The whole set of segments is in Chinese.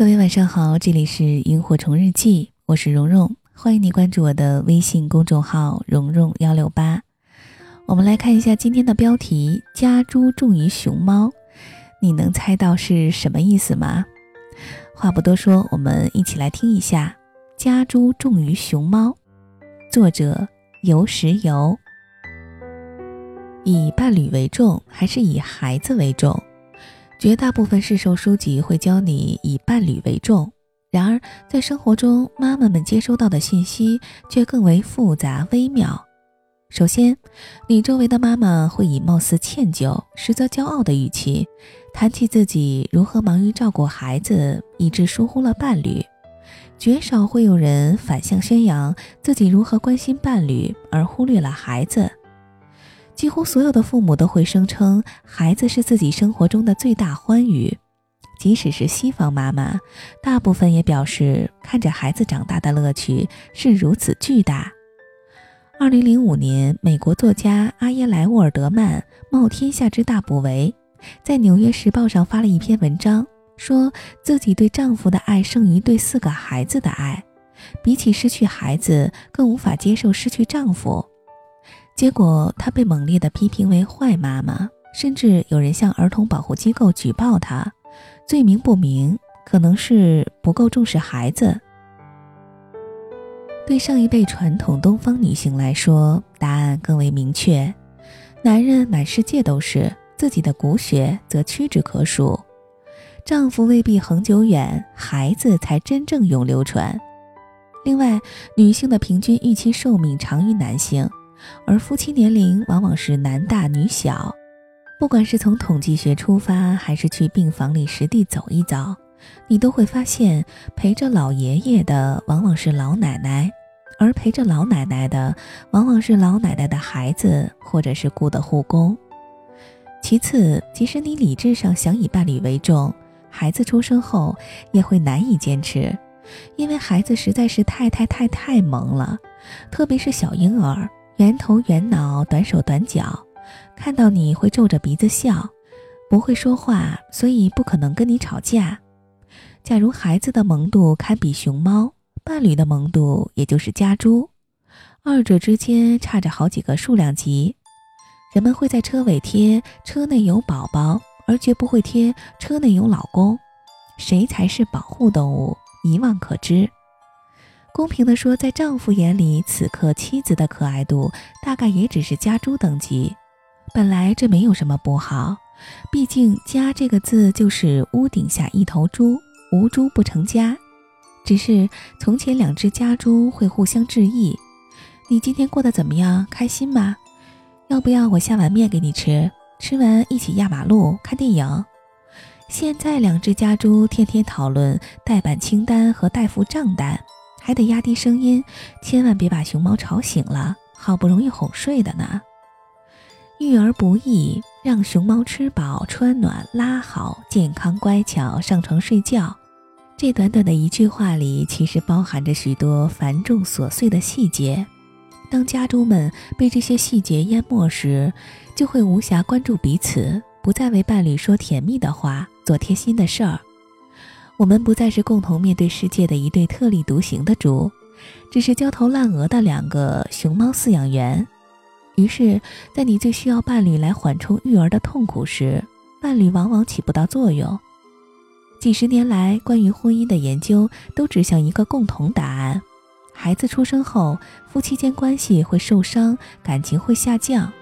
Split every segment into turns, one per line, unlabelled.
各位晚上好，这里是萤火虫日记，我是蓉蓉，欢迎你关注我的微信公众号蓉蓉幺六八。我们来看一下今天的标题：家猪重于熊猫，你能猜到是什么意思吗？话不多说，我们一起来听一下：家猪重于熊猫。作者游石游。以伴侣为重，还是以孩子为重？绝大部分市售书籍会教你以伴侣为重，然而在生活中，妈妈们接收到的信息却更为复杂微妙。首先，你周围的妈妈会以貌似歉疚、实则骄傲的语气谈起自己如何忙于照顾孩子，以致疏忽了伴侣；绝少会有人反向宣扬自己如何关心伴侣，而忽略了孩子。几乎所有的父母都会声称孩子是自己生活中的最大欢愉，即使是西方妈妈，大部分也表示看着孩子长大的乐趣是如此巨大。二零零五年，美国作家阿耶莱沃尔德曼冒天下之大不韪，在《纽约时报》上发了一篇文章，说自己对丈夫的爱胜于对四个孩子的爱，比起失去孩子，更无法接受失去丈夫。结果，她被猛烈地批评为坏妈妈，甚至有人向儿童保护机构举报她，罪名不明，可能是不够重视孩子。对上一辈传统东方女性来说，答案更为明确：男人满世界都是，自己的骨血则屈指可数。丈夫未必恒久远，孩子才真正永流传。另外，女性的平均预期寿命长于男性。而夫妻年龄往往是男大女小，不管是从统计学出发，还是去病房里实地走一遭，你都会发现，陪着老爷爷的往往是老奶奶，而陪着老奶奶的往往是老奶奶的孩子，或者是雇的护工。其次，即使你理智上想以伴侣为重，孩子出生后也会难以坚持，因为孩子实在是太太太太萌了，特别是小婴儿。圆头圆脑、短手短脚，看到你会皱着鼻子笑，不会说话，所以不可能跟你吵架。假如孩子的萌度堪比熊猫，伴侣的萌度也就是家猪，二者之间差着好几个数量级。人们会在车尾贴“车内有宝宝”，而绝不会贴“车内有老公”。谁才是保护动物？一望可知。公平地说，在丈夫眼里，此刻妻子的可爱度大概也只是家猪等级。本来这没有什么不好，毕竟“家”这个字就是屋顶下一头猪，无猪不成家。只是从前两只家猪会互相致意：“你今天过得怎么样？开心吗？要不要我下碗面给你吃？吃完一起压马路看电影。”现在两只家猪天天讨论代办清单和代付账单。还得压低声音，千万别把熊猫吵醒了。好不容易哄睡的呢。育儿不易，让熊猫吃饱穿暖拉好，健康乖巧上床睡觉。这短短的一句话里，其实包含着许多繁重琐碎的细节。当家猪们被这些细节淹没时，就会无暇关注彼此，不再为伴侣说甜蜜的话，做贴心的事儿。我们不再是共同面对世界的一对特立独行的猪，只是焦头烂额的两个熊猫饲养员。于是，在你最需要伴侣来缓冲育儿的痛苦时，伴侣往往起不到作用。几十年来，关于婚姻的研究都指向一个共同答案：孩子出生后，夫妻间关系会受伤，感情会下降，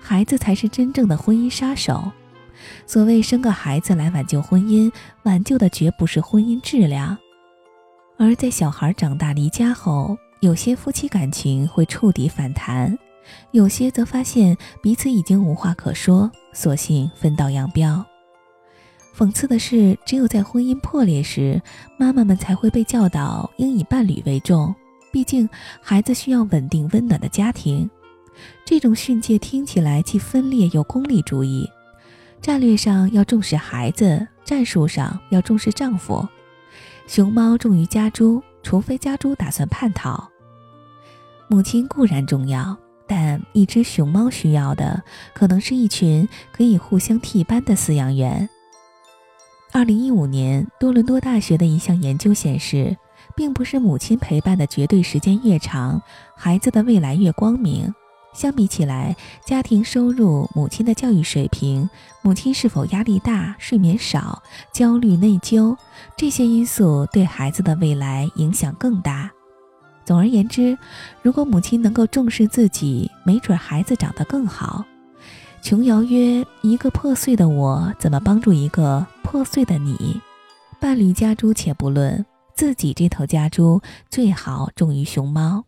孩子才是真正的婚姻杀手。所谓生个孩子来挽救婚姻，挽救的绝不是婚姻质量。而在小孩长大离家后，有些夫妻感情会触底反弹，有些则发现彼此已经无话可说，索性分道扬镳。讽刺的是，只有在婚姻破裂时，妈妈们才会被教导应以伴侣为重，毕竟孩子需要稳定温暖的家庭。这种训诫听起来既分裂又功利主义。战略上要重视孩子，战术上要重视丈夫。熊猫重于家猪，除非家猪打算叛逃。母亲固然重要，但一只熊猫需要的可能是一群可以互相替班的饲养员。二零一五年，多伦多大学的一项研究显示，并不是母亲陪伴的绝对时间越长，孩子的未来越光明。相比起来，家庭收入、母亲的教育水平、母亲是否压力大、睡眠少、焦虑、内疚这些因素对孩子的未来影响更大。总而言之，如果母亲能够重视自己，没准孩子长得更好。琼瑶曰：“一个破碎的我，怎么帮助一个破碎的你？伴侣家猪且不论，自己这头家猪最好重于熊猫。”